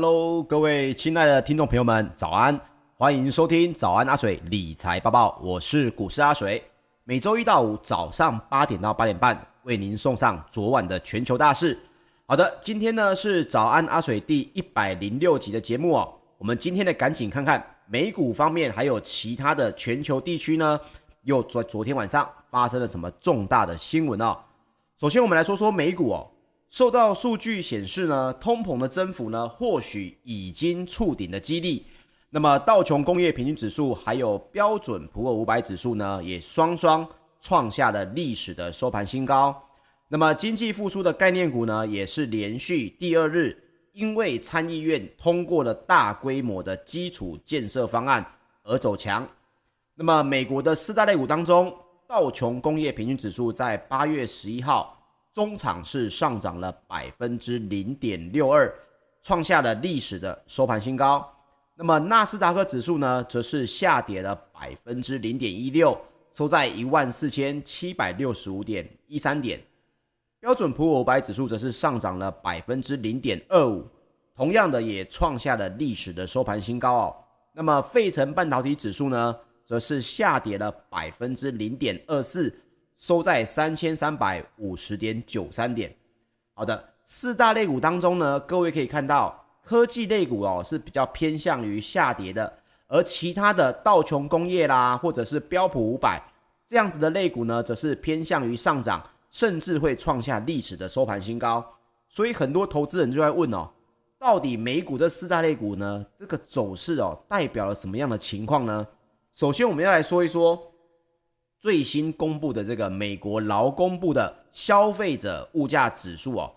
Hello，各位亲爱的听众朋友们，早安！欢迎收听早安阿水理财播报，我是股市阿水。每周一到五早上八点到八点半，为您送上昨晚的全球大事。好的，今天呢是早安阿水第一百零六集的节目哦。我们今天呢赶紧看看美股方面，还有其他的全球地区呢，又昨昨天晚上发生了什么重大的新闻哦。首先，我们来说说美股哦。受到数据显示呢，通膨的增幅呢，或许已经触顶的激励。那么道琼工业平均指数还有标准普尔五百指数呢，也双双创下了历史的收盘新高。那么经济复苏的概念股呢，也是连续第二日，因为参议院通过了大规模的基础建设方案而走强。那么美国的四大类股当中，道琼工业平均指数在八月十一号。中场是上涨了百分之零点六二，创下了历史的收盘新高。那么纳斯达克指数呢，则是下跌了百分之零点一六，收在一万四千七百六十五点一三点。标准普尔五百指数则是上涨了百分之零点二五，同样的也创下了历史的收盘新高哦。那么费城半导体指数呢，则是下跌了百分之零点二四。收在三千三百五十点九三点。好的，四大类股当中呢，各位可以看到，科技类股哦是比较偏向于下跌的，而其他的道琼工业啦，或者是标普五百这样子的类股呢，则是偏向于上涨，甚至会创下历史的收盘新高。所以很多投资人就在问哦，到底美股这四大类股呢，这个走势哦，代表了什么样的情况呢？首先，我们要来说一说。最新公布的这个美国劳工部的消费者物价指数哦，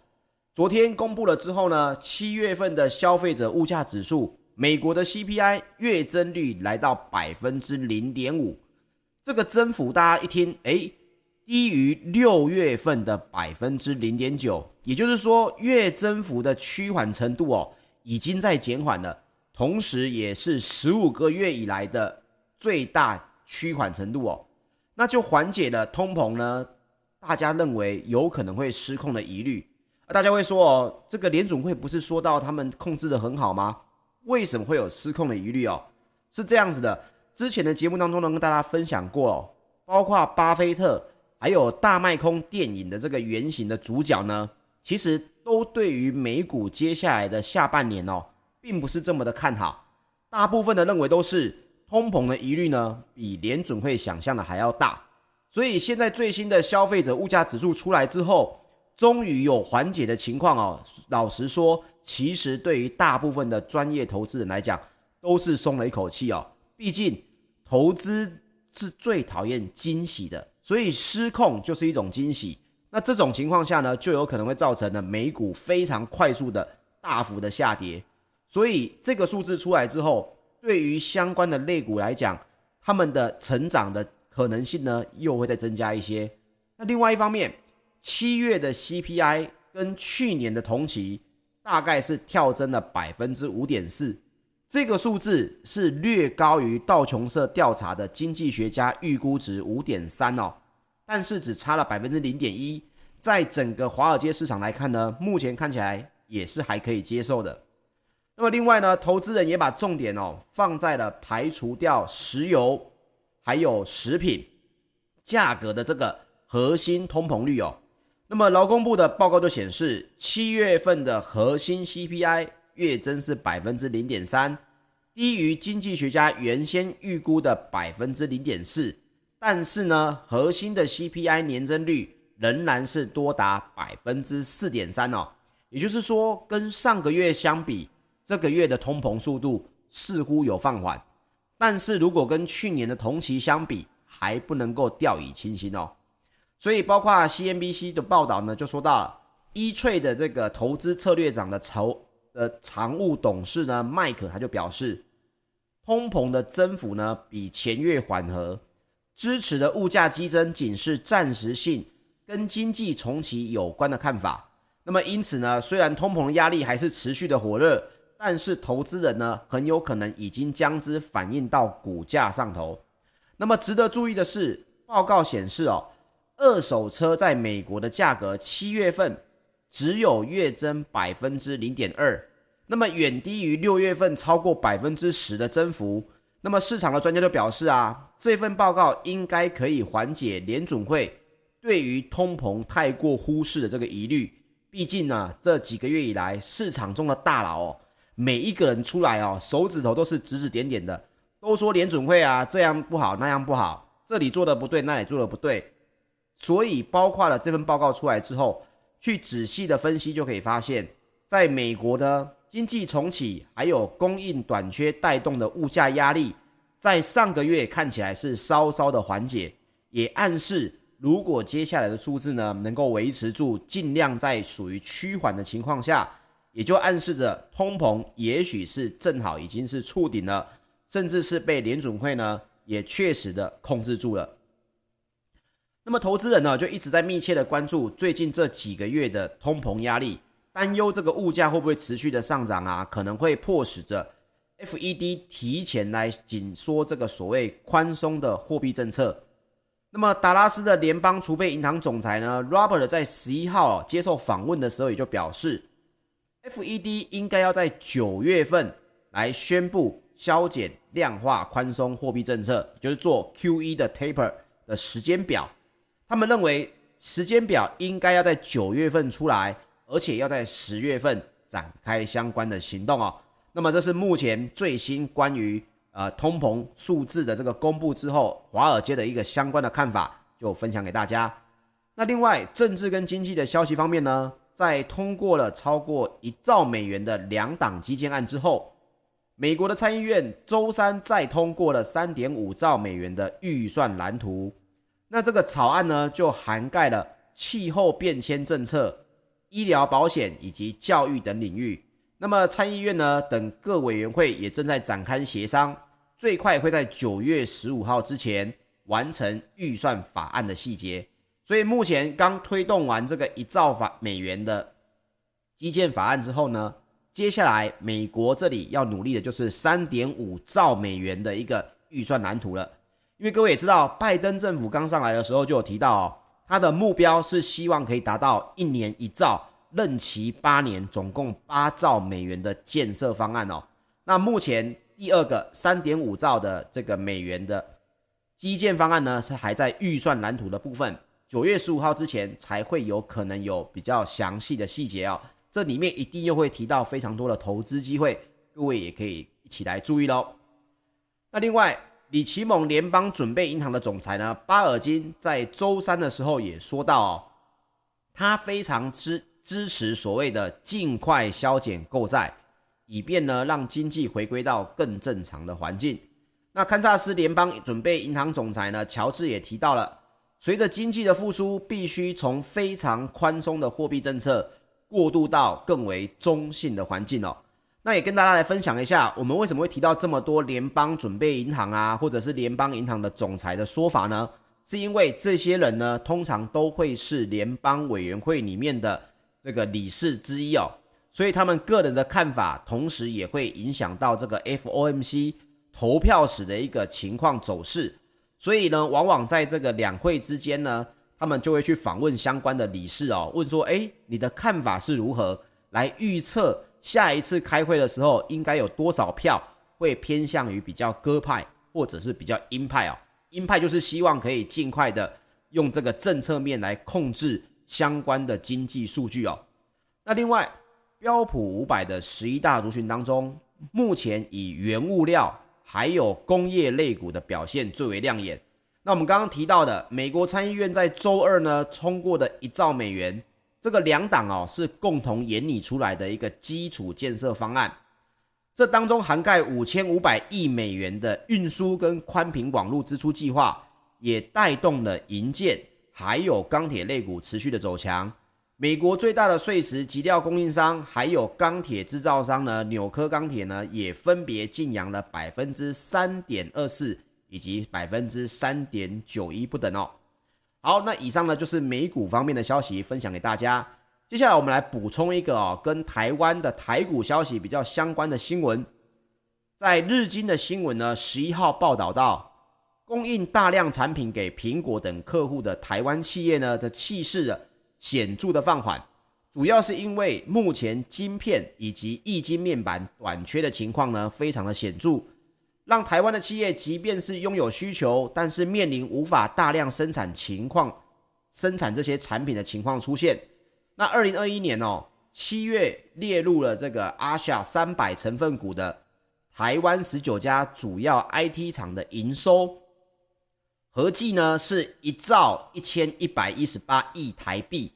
昨天公布了之后呢，七月份的消费者物价指数，美国的 CPI 月增率来到百分之零点五，这个增幅大家一听，诶，低于六月份的百分之零点九，也就是说月增幅的趋缓程度哦，已经在减缓了，同时也是十五个月以来的最大趋缓程度哦。那就缓解了通膨呢，大家认为有可能会失控的疑虑。大家会说哦，这个联准会不是说到他们控制得很好吗？为什么会有失控的疑虑哦？是这样子的，之前的节目当中呢，跟大家分享过哦，包括巴菲特还有大卖空电影的这个原型的主角呢，其实都对于美股接下来的下半年哦，并不是这么的看好。大部分的认为都是。通膨的疑虑呢，比联准会想象的还要大，所以现在最新的消费者物价指数出来之后，终于有缓解的情况哦。老实说，其实对于大部分的专业投资人来讲，都是松了一口气哦。毕竟投资是最讨厌惊喜的，所以失控就是一种惊喜。那这种情况下呢，就有可能会造成了美股非常快速的大幅的下跌。所以这个数字出来之后，对于相关的类股来讲，他们的成长的可能性呢，又会再增加一些。那另外一方面，七月的 CPI 跟去年的同期大概是跳增了百分之五点四，这个数字是略高于道琼社调查的经济学家预估值五点三哦，但是只差了百分之零点一，在整个华尔街市场来看呢，目前看起来也是还可以接受的。那么另外呢，投资人也把重点哦放在了排除掉石油还有食品价格的这个核心通膨率哦。那么劳工部的报告就显示，七月份的核心 CPI 月增是百分之零点三，低于经济学家原先预估的百分之零点四。但是呢，核心的 CPI 年增率仍然是多达百分之四点三哦。也就是说，跟上个月相比。这个月的通膨速度似乎有放缓，但是如果跟去年的同期相比，还不能够掉以轻心哦。所以，包括 CNBC 的报道呢，就说到伊翠的这个投资策略长的筹呃常务董事呢，麦克他就表示，通膨的增幅呢比前月缓和，支持的物价激增仅是暂时性，跟经济重启有关的看法。那么因此呢，虽然通膨的压力还是持续的火热。但是投资人呢，很有可能已经将之反映到股价上头。那么值得注意的是，报告显示哦，二手车在美国的价格七月份只有月增百分之零点二，那么远低于六月份超过百分之十的增幅。那么市场的专家就表示啊，这份报告应该可以缓解联准会对于通膨太过忽视的这个疑虑。毕竟呢，这几个月以来，市场中的大佬哦，每一个人出来哦，手指头都是指指点点的，都说联准会啊这样不好那样不好，这里做的不对，那里做的不对。所以包括了这份报告出来之后，去仔细的分析就可以发现，在美国的经济重启还有供应短缺带动的物价压力，在上个月看起来是稍稍的缓解，也暗示。如果接下来的数字呢，能够维持住，尽量在属于趋缓的情况下，也就暗示着通膨也许是正好已经是触顶了，甚至是被联准会呢也确实的控制住了。那么投资人呢就一直在密切的关注最近这几个月的通膨压力，担忧这个物价会不会持续的上涨啊，可能会迫使着 FED 提前来紧缩这个所谓宽松的货币政策。那么，达拉斯的联邦储备银行总裁呢，Robert 在十一号接受访问的时候，也就表示，FED 应该要在九月份来宣布削减量化宽松货币政策，就是做 QE 的 taper 的时间表。他们认为时间表应该要在九月份出来，而且要在十月份展开相关的行动哦。那么，这是目前最新关于。呃，通膨数字的这个公布之后，华尔街的一个相关的看法就分享给大家。那另外，政治跟经济的消息方面呢，在通过了超过一兆美元的两档基建案之后，美国的参议院周三再通过了三点五兆美元的预算蓝图。那这个草案呢，就涵盖了气候变迁政策、医疗保险以及教育等领域。那么参议院呢等各委员会也正在展开协商，最快会在九月十五号之前完成预算法案的细节。所以目前刚推动完这个一兆法美元的基建法案之后呢，接下来美国这里要努力的就是三点五兆美元的一个预算蓝图了。因为各位也知道，拜登政府刚上来的时候就有提到哦，他的目标是希望可以达到一年一兆。任期八年，总共八兆美元的建设方案哦。那目前第二个三点五兆的这个美元的基建方案呢，是还在预算蓝图的部分。九月十五号之前才会有可能有比较详细的细节哦。这里面一定又会提到非常多的投资机会，各位也可以一起来注意喽。那另外，里奇蒙联邦准备银行的总裁呢，巴尔金在周三的时候也说到哦，他非常支。支持所谓的尽快削减购债，以便呢让经济回归到更正常的环境。那堪萨斯联邦准备银行总裁呢乔治也提到了，随着经济的复苏，必须从非常宽松的货币政策过渡到更为中性的环境哦。那也跟大家来分享一下，我们为什么会提到这么多联邦准备银行啊，或者是联邦银行的总裁的说法呢？是因为这些人呢，通常都会是联邦委员会里面的。这个理事之一哦，所以他们个人的看法，同时也会影响到这个 FOMC 投票时的一个情况走势。所以呢，往往在这个两会之间呢，他们就会去访问相关的理事哦，问说：哎，你的看法是如何？来预测下一次开会的时候，应该有多少票会偏向于比较鸽派，或者是比较鹰派哦。鹰派就是希望可以尽快的用这个政策面来控制。相关的经济数据哦，那另外标普五百的十一大族群当中，目前以原物料还有工业类股的表现最为亮眼。那我们刚刚提到的美国参议院在周二呢通过的一兆美元，这个两档哦是共同研拟出来的一个基础建设方案，这当中涵盖五千五百亿美元的运输跟宽频网络支出计划，也带动了银建。还有钢铁类股持续的走强，美国最大的碎石及料供应商，还有钢铁制造商呢，纽科钢铁呢，也分别劲扬了百分之三点二四以及百分之三点九一不等哦。好，那以上呢就是美股方面的消息分享给大家。接下来我们来补充一个哦，跟台湾的台股消息比较相关的新闻，在日经的新闻呢，十一号报道到。供应大量产品给苹果等客户的台湾企业呢的气势显著的放缓，主要是因为目前晶片以及液晶面板短缺的情况呢，非常的显著，让台湾的企业即便是拥有需求，但是面临无法大量生产情况，生产这些产品的情况出现。那二零二一年哦，七月列入了这个 ASIA 三百成分股的台湾十九家主要 IT 厂的营收，合计呢是一兆一千一百一十八亿台币。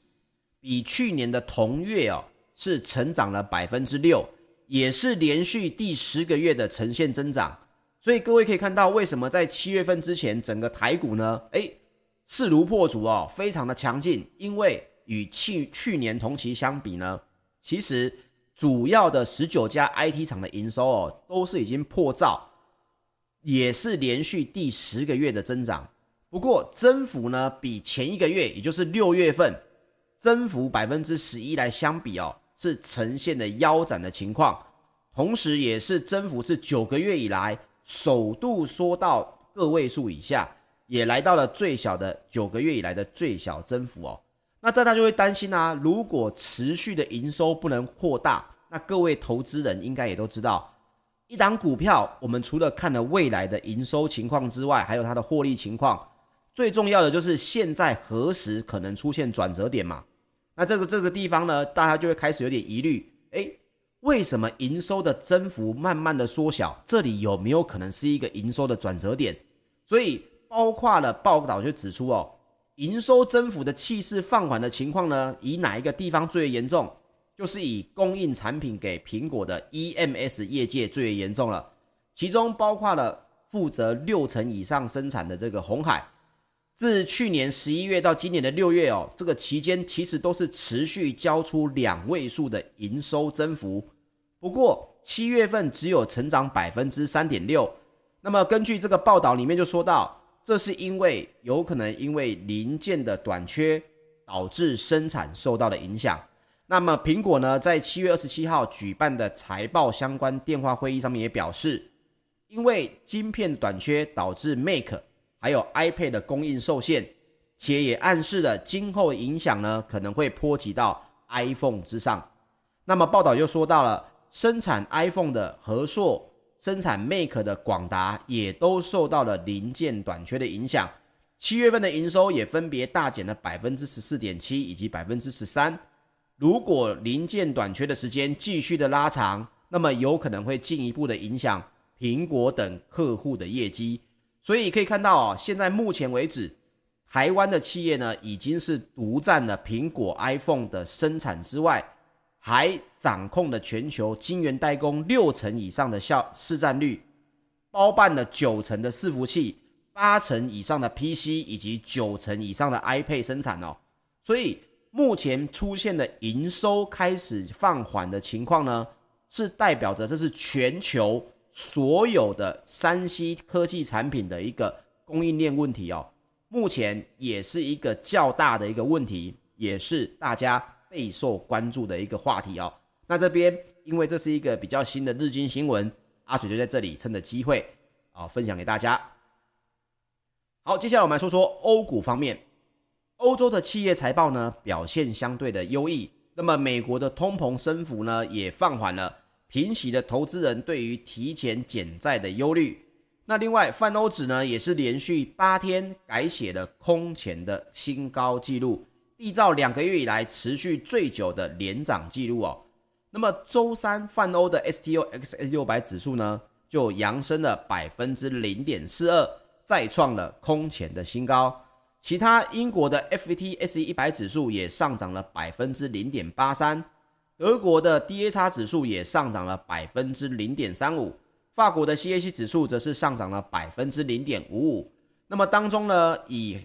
比去年的同月哦，是成长了百分之六，也是连续第十个月的呈现增长。所以各位可以看到，为什么在七月份之前，整个台股呢，诶，势如破竹哦，非常的强劲。因为与去去年同期相比呢，其实主要的十九家 IT 厂的营收哦，都是已经破兆，也是连续第十个月的增长。不过增幅呢，比前一个月，也就是六月份。增幅百分之十一来相比哦，是呈现的腰斩的情况，同时也是增幅是九个月以来首度缩到个位数以下，也来到了最小的九个月以来的最小增幅哦。那大家就会担心啊，如果持续的营收不能扩大，那各位投资人应该也都知道，一档股票我们除了看了未来的营收情况之外，还有它的获利情况，最重要的就是现在何时可能出现转折点嘛。那这个这个地方呢，大家就会开始有点疑虑，诶，为什么营收的增幅慢慢的缩小？这里有没有可能是一个营收的转折点？所以包括了报道就指出哦，营收增幅的气势放缓的情况呢，以哪一个地方最为严重？就是以供应产品给苹果的 EMS 业界最为严重了，其中包括了负责六成以上生产的这个红海。自去年十一月到今年的六月哦，这个期间其实都是持续交出两位数的营收增幅，不过七月份只有成长百分之三点六。那么根据这个报道里面就说到，这是因为有可能因为零件的短缺导致生产受到了影响。那么苹果呢，在七月二十七号举办的财报相关电话会议上面也表示，因为晶片短缺导致 Mac。还有 iPad 的供应受限，且也暗示了今后影响呢，可能会波及到 iPhone 之上。那么报道又说到了，生产 iPhone 的和硕、生产 Mac 的广达也都受到了零件短缺的影响。七月份的营收也分别大减了百分之十四点七以及百分之十三。如果零件短缺的时间继续的拉长，那么有可能会进一步的影响苹果等客户的业绩。所以可以看到啊，现在目前为止，台湾的企业呢已经是独占了苹果 iPhone 的生产之外，还掌控了全球晶圆代工六成以上的效市占率，包办了九成的伺服器、八成以上的 PC 以及九成以上的 iPad 生产哦。所以目前出现的营收开始放缓的情况呢，是代表着这是全球。所有的 3C 科技产品的一个供应链问题哦，目前也是一个较大的一个问题，也是大家备受关注的一个话题哦。那这边因为这是一个比较新的日经新闻，阿水就在这里趁着机会啊分享给大家。好，接下来我们来说说欧股方面，欧洲的企业财报呢表现相对的优异，那么美国的通膨升幅呢也放缓了。平息了投资人对于提前减债的忧虑。那另外，泛欧指呢也是连续八天改写了空前的新高纪录，缔造两个月以来持续最久的连涨纪录哦。那么周三，泛欧的 STOXX 六百指数呢就扬升了百分之零点四二，再创了空前的新高。其他英国的 FTSE 一百指数也上涨了百分之零点八三。德国的 DAX 指数也上涨了百分之零点三五，法国的 CAC 指数则是上涨了百分之零点五五。那么当中呢，以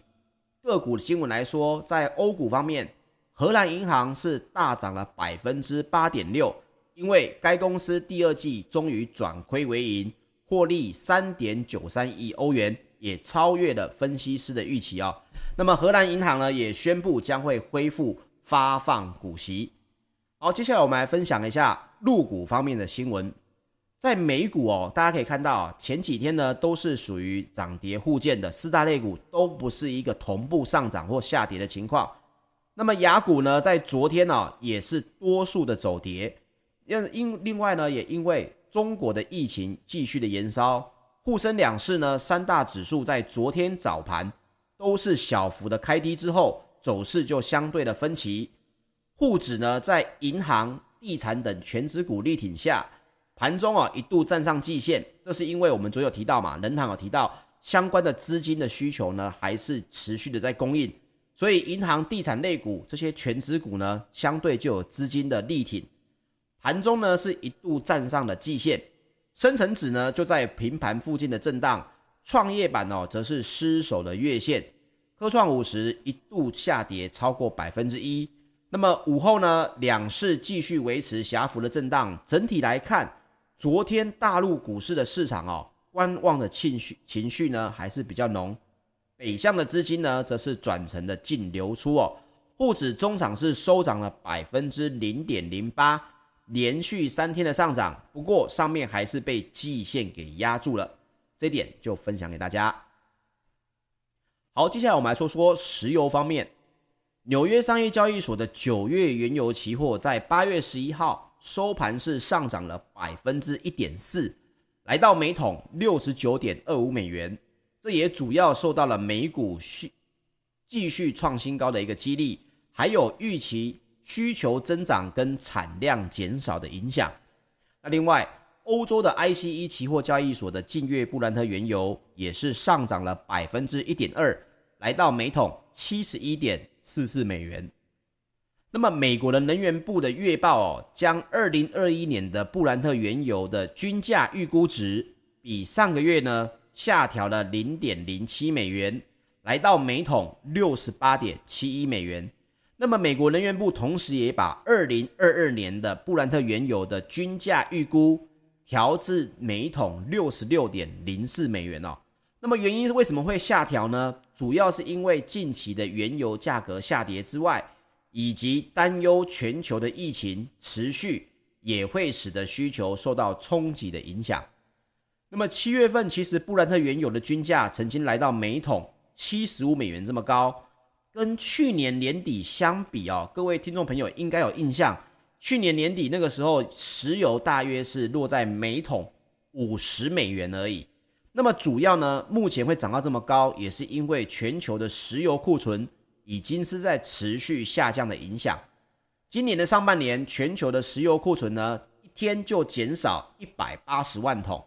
个股的新闻来说，在欧股方面，荷兰银行是大涨了百分之八点六，因为该公司第二季终于转亏为盈，获利三点九三亿欧元，也超越了分析师的预期哦。那么荷兰银行呢，也宣布将会恢复发放股息。好，接下来我们来分享一下入股方面的新闻。在美股哦，大家可以看到前几天呢都是属于涨跌互见的，四大类股都不是一个同步上涨或下跌的情况。那么雅股呢，在昨天呢、哦、也是多数的走跌，因因另外呢也因为中国的疫情继续的延烧，沪深两市呢三大指数在昨天早盘都是小幅的开低之后，走势就相对的分歧。沪指呢在银行、地产等权值股力挺下，盘中啊一度站上季线，这是因为我们昨有提到嘛，人行有提到相关的资金的需求呢还是持续的在供应。所以，银行、地产类股这些权值股呢，相对就有资金的力挺。盘中呢是一度站上了季线，深成指呢就在平盘附近的震荡，创业板哦则是失守了月线，科创五十一度下跌超过百分之一。那么午后呢，两市继续维持狭幅的震荡。整体来看，昨天大陆股市的市场哦，观望的情绪情绪呢还是比较浓。北向的资金呢，则是转成了净流出哦。沪指中场是收涨了百分之零点零八，连续三天的上涨。不过上面还是被季线给压住了，这点就分享给大家。好，接下来我们来说说石油方面。纽约商业交易所的九月原油期货在八月十一号收盘是上涨了百分之一点四，来到每桶六十九点二五美元。这也主要受到了美股续继续创新高的一个激励，还有预期需求增长跟产量减少的影响。那另外，欧洲的 ICE 期货交易所的近月布兰特原油也是上涨了百分之一点二，来到每桶七十一点四四美元。那么，美国的能源部的月报哦，将二零二一年的布兰特原油的均价预估值比上个月呢，下调了零点零七美元，来到每桶六十八点七一美元。那么，美国能源部同时也把二零二二年的布兰特原油的均价预估调至每桶六十六点零四美元哦。那么，原因是为什么会下调呢？主要是因为近期的原油价格下跌之外，以及担忧全球的疫情持续，也会使得需求受到冲击的影响。那么七月份其实布兰特原油的均价曾经来到每桶七十五美元这么高，跟去年年底相比哦，各位听众朋友应该有印象，去年年底那个时候石油大约是落在每桶五十美元而已。那么主要呢，目前会涨到这么高，也是因为全球的石油库存已经是在持续下降的影响。今年的上半年，全球的石油库存呢，一天就减少一百八十万桶。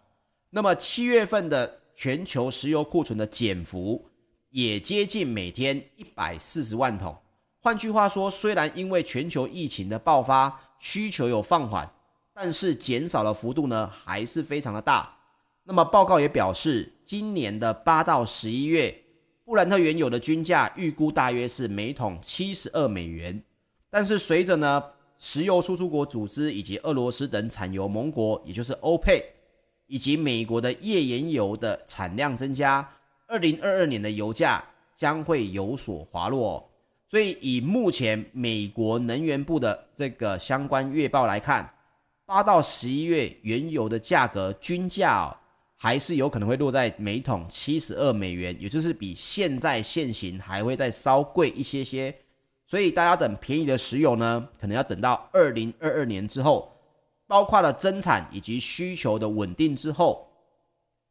那么七月份的全球石油库存的减幅也接近每天一百四十万桶。换句话说，虽然因为全球疫情的爆发，需求有放缓，但是减少的幅度呢还是非常的大。那么报告也表示，今年的八到十一月，布兰特原油的均价预估大约是每桶七十二美元。但是随着呢石油输出国组织以及俄罗斯等产油盟国，也就是欧佩。以及美国的页岩油的产量增加，二零二二年的油价将会有所滑落。所以以目前美国能源部的这个相关月报来看，八到十一月原油的价格均价哦，还是有可能会落在每桶七十二美元，也就是比现在现行还会再稍贵一些些。所以大家等便宜的石油呢，可能要等到二零二二年之后。包括了增产以及需求的稳定之后，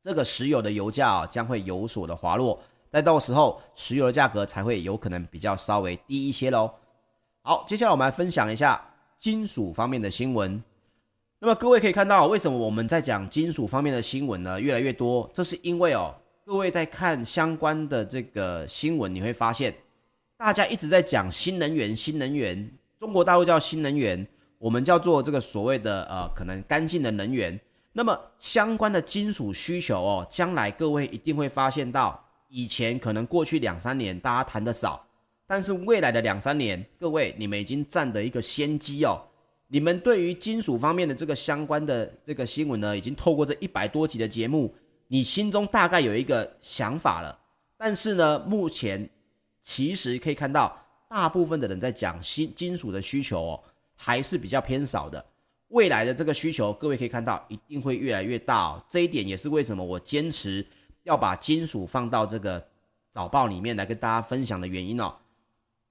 这个石油的油价啊将会有所的滑落，但到时候石油的价格才会有可能比较稍微低一些喽。好，接下来我们来分享一下金属方面的新闻。那么各位可以看到，为什么我们在讲金属方面的新闻呢？越来越多，这是因为哦，各位在看相关的这个新闻，你会发现大家一直在讲新能源，新能源，中国大陆叫新能源。我们叫做这个所谓的呃，可能干净的能源。那么相关的金属需求哦，将来各位一定会发现到，以前可能过去两三年大家谈的少，但是未来的两三年，各位你们已经占得一个先机哦。你们对于金属方面的这个相关的这个新闻呢，已经透过这一百多集的节目，你心中大概有一个想法了。但是呢，目前其实可以看到，大部分的人在讲新金属的需求哦。还是比较偏少的，未来的这个需求，各位可以看到一定会越来越大哦。这一点也是为什么我坚持要把金属放到这个早报里面来跟大家分享的原因哦。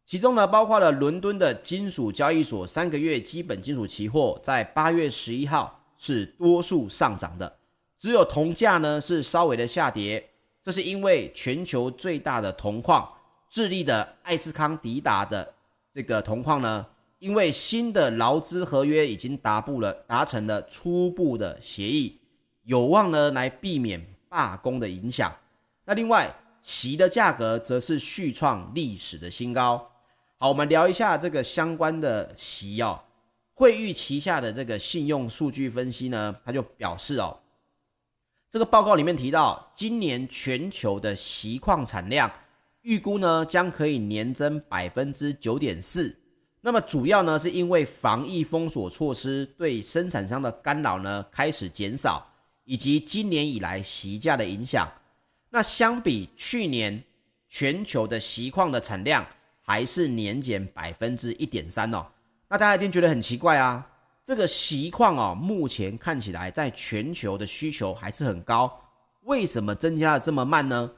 其中呢，包括了伦敦的金属交易所三个月基本金属期货在八月十一号是多数上涨的，只有铜价呢是稍微的下跌。这是因为全球最大的铜矿智利的艾斯康迪达的这个铜矿呢，因为新的劳资合约已经达布了达成了初步的协议，有望呢来避免罢工的影响。那另外，锡的价格则是续创历史的新高。好，我们聊一下这个相关的锡哦，惠誉旗下的这个信用数据分析呢，他就表示哦。这个报告里面提到，今年全球的锡矿产量预估呢将可以年增百分之九点四。那么主要呢是因为防疫封锁措施对生产商的干扰呢开始减少，以及今年以来锡价的影响。那相比去年，全球的锡矿的产量还是年减百分之一点三哦。那大家一定觉得很奇怪啊。这个锡矿啊，目前看起来在全球的需求还是很高，为什么增加的这么慢呢？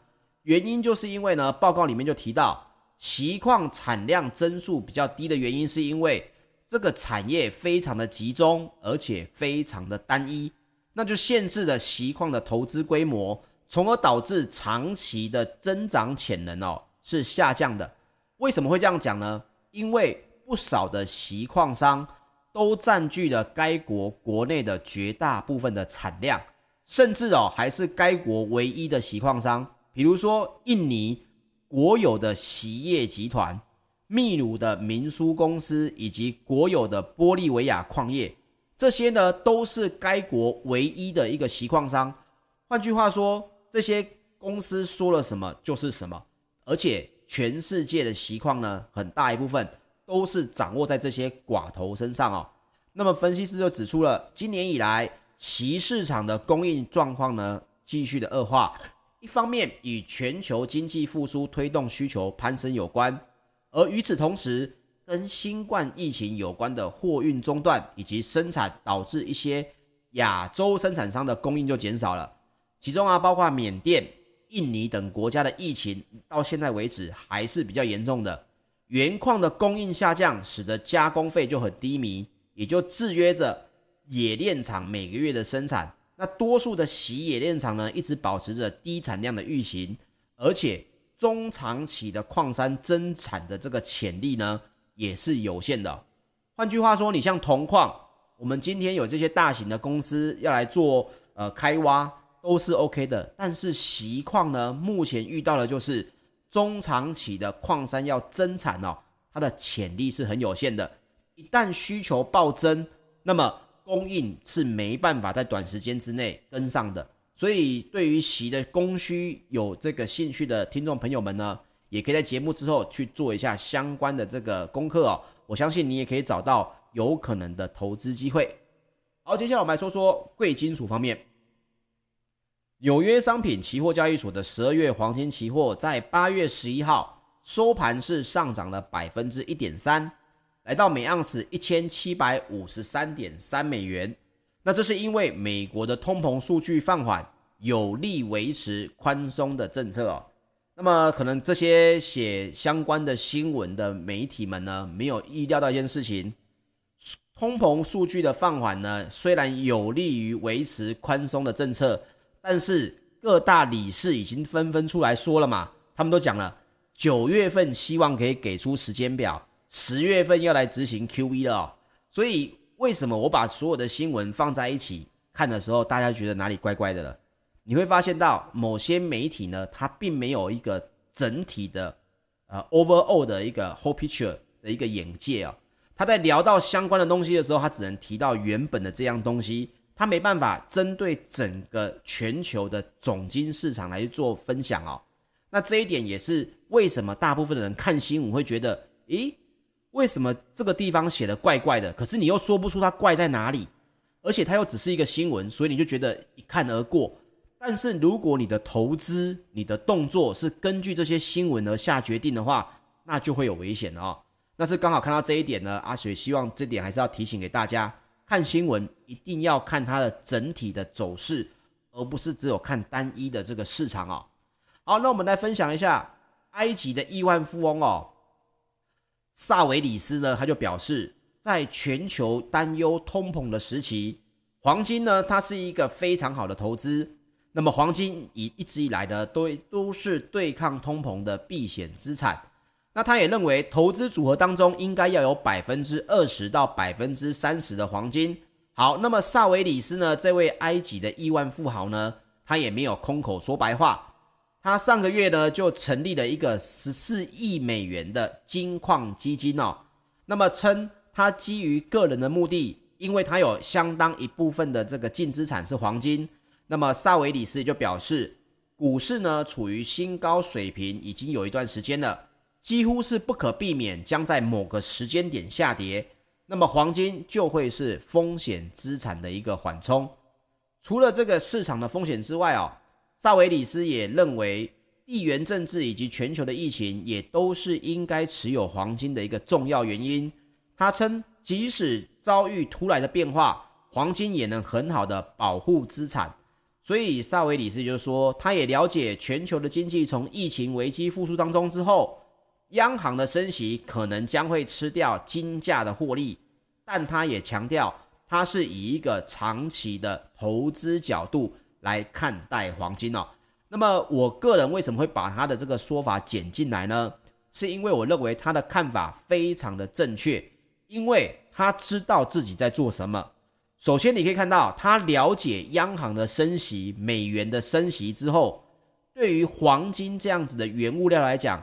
原因就是因为呢，报告里面就提到，锡矿产量增速比较低的原因，是因为这个产业非常的集中，而且非常的单一，那就限制了锡矿的投资规模，从而导致长期的增长潜能哦是下降的。为什么会这样讲呢？因为不少的锡矿商。都占据了该国国内的绝大部分的产量，甚至哦还是该国唯一的锡矿商。比如说印尼国有的锡业集团、秘鲁的明苏公司以及国有的玻利维亚矿业，这些呢都是该国唯一的一个锡矿商。换句话说，这些公司说了什么就是什么，而且全世界的锡矿呢，很大一部分。都是掌握在这些寡头身上哦。那么分析师就指出了，今年以来锡市场的供应状况呢，继续的恶化。一方面与全球经济复苏推动需求攀升有关，而与此同时，跟新冠疫情有关的货运中断以及生产，导致一些亚洲生产商的供应就减少了。其中啊，包括缅甸、印尼等国家的疫情，到现在为止还是比较严重的。原矿的供应下降，使得加工费就很低迷，也就制约着冶炼厂每个月的生产。那多数的洗冶炼厂呢，一直保持着低产量的运行，而且中长期的矿山增产的这个潜力呢，也是有限的。换句话说，你像铜矿，我们今天有这些大型的公司要来做呃开挖，都是 OK 的。但是锡矿呢，目前遇到的就是。中长期的矿山要增产哦，它的潜力是很有限的。一旦需求暴增，那么供应是没办法在短时间之内跟上的。所以，对于锡的供需有这个兴趣的听众朋友们呢，也可以在节目之后去做一下相关的这个功课哦。我相信你也可以找到有可能的投资机会。好，接下来我们来说说贵金属方面。纽约商品期货交易所的十二月黄金期货在八月十一号收盘是上涨了百分之一点三，来到每盎司一千七百五十三点三美元。那这是因为美国的通膨数据放缓，有力维持宽松的政策哦。那么可能这些写相关的新闻的媒体们呢，没有意料到一件事情：通膨数据的放缓呢，虽然有利于维持宽松的政策。但是各大理事已经纷纷出来说了嘛，他们都讲了，九月份希望可以给出时间表，十月份要来执行 QE 了。所以为什么我把所有的新闻放在一起看的时候，大家觉得哪里怪怪的了？你会发现到某些媒体呢，它并没有一个整体的呃 overall 的一个 whole picture 的一个眼界哦。他在聊到相关的东西的时候，他只能提到原本的这样东西。他没办法针对整个全球的总经市场来去做分享哦，那这一点也是为什么大部分的人看新闻会觉得，咦，为什么这个地方写的怪怪的？可是你又说不出它怪在哪里，而且它又只是一个新闻，所以你就觉得一看而过。但是如果你的投资、你的动作是根据这些新闻而下决定的话，那就会有危险哦。那是刚好看到这一点呢，阿水希望这点还是要提醒给大家。看新闻一定要看它的整体的走势，而不是只有看单一的这个市场哦。好，那我们来分享一下埃及的亿万富翁哦，萨维里斯呢，他就表示，在全球担忧通膨的时期，黄金呢，它是一个非常好的投资。那么黄金以一直以来的都都是对抗通膨的避险资产。那他也认为，投资组合当中应该要有百分之二十到百分之三十的黄金。好，那么萨维里斯呢，这位埃及的亿万富豪呢，他也没有空口说白话。他上个月呢，就成立了一个十四亿美元的金矿基金哦。那么称他基于个人的目的，因为他有相当一部分的这个净资产是黄金。那么萨维里斯就表示，股市呢处于新高水平已经有一段时间了。几乎是不可避免将在某个时间点下跌，那么黄金就会是风险资产的一个缓冲。除了这个市场的风险之外哦，萨维里斯也认为地缘政治以及全球的疫情也都是应该持有黄金的一个重要原因。他称，即使遭遇突然的变化，黄金也能很好的保护资产。所以萨维里斯就说，他也了解全球的经济从疫情危机复苏当中之后。央行的升息可能将会吃掉金价的获利，但他也强调，他是以一个长期的投资角度来看待黄金哦。那么，我个人为什么会把他的这个说法剪进来呢？是因为我认为他的看法非常的正确，因为他知道自己在做什么。首先，你可以看到他了解央行的升息、美元的升息之后，对于黄金这样子的原物料来讲。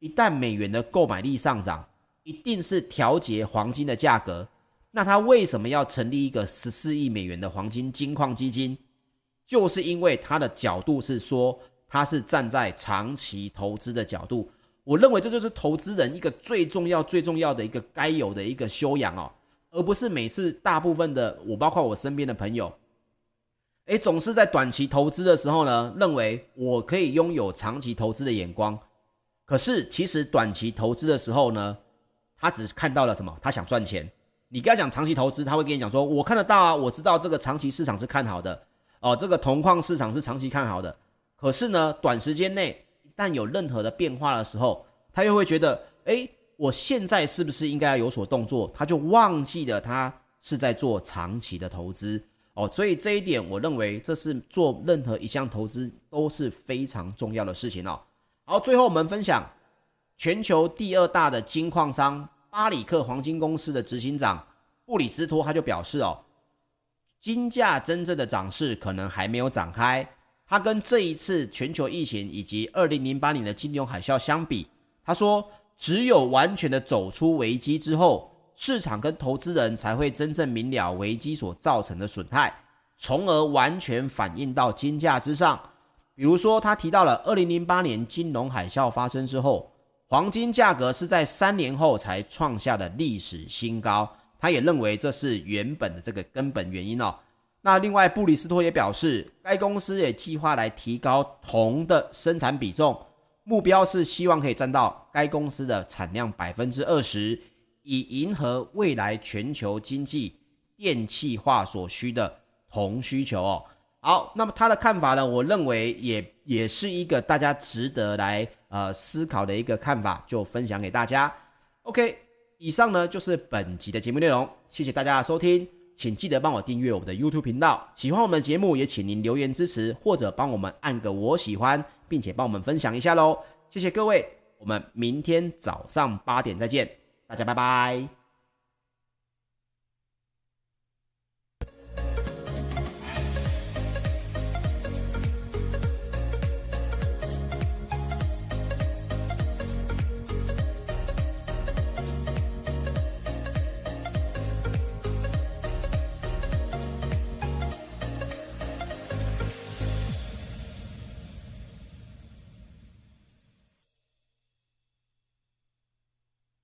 一旦美元的购买力上涨，一定是调节黄金的价格。那他为什么要成立一个十四亿美元的黄金金矿基金？就是因为他的角度是说，他是站在长期投资的角度。我认为这就是投资人一个最重要、最重要的一个该有的一个修养哦，而不是每次大部分的我，包括我身边的朋友，诶，总是在短期投资的时候呢，认为我可以拥有长期投资的眼光。可是，其实短期投资的时候呢，他只看到了什么？他想赚钱。你跟他讲长期投资，他会跟你讲说：“我看得到啊，我知道这个长期市场是看好的哦，这个铜矿市场是长期看好的。”可是呢，短时间内一旦有任何的变化的时候，他又会觉得：“诶，我现在是不是应该要有所动作？”他就忘记了他是在做长期的投资哦。所以这一点，我认为这是做任何一项投资都是非常重要的事情哦。好，最后我们分享全球第二大的金矿商巴里克黄金公司的执行长布里斯托，他就表示哦，金价真正的涨势可能还没有展开。他跟这一次全球疫情以及二零零八年的金融海啸相比，他说，只有完全的走出危机之后，市场跟投资人才会真正明了危机所造成的损害，从而完全反映到金价之上。比如说，他提到了二零零八年金融海啸发生之后，黄金价格是在三年后才创下的历史新高。他也认为这是原本的这个根本原因哦。那另外，布里斯托也表示，该公司也计划来提高铜的生产比重，目标是希望可以占到该公司的产量百分之二十，以迎合未来全球经济电气化所需的铜需求哦。好，那么他的看法呢？我认为也也是一个大家值得来呃思考的一个看法，就分享给大家。OK，以上呢就是本集的节目内容，谢谢大家的收听，请记得帮我订阅我们的 YouTube 频道。喜欢我们的节目，也请您留言支持或者帮我们按个我喜欢，并且帮我们分享一下喽。谢谢各位，我们明天早上八点再见，大家拜拜。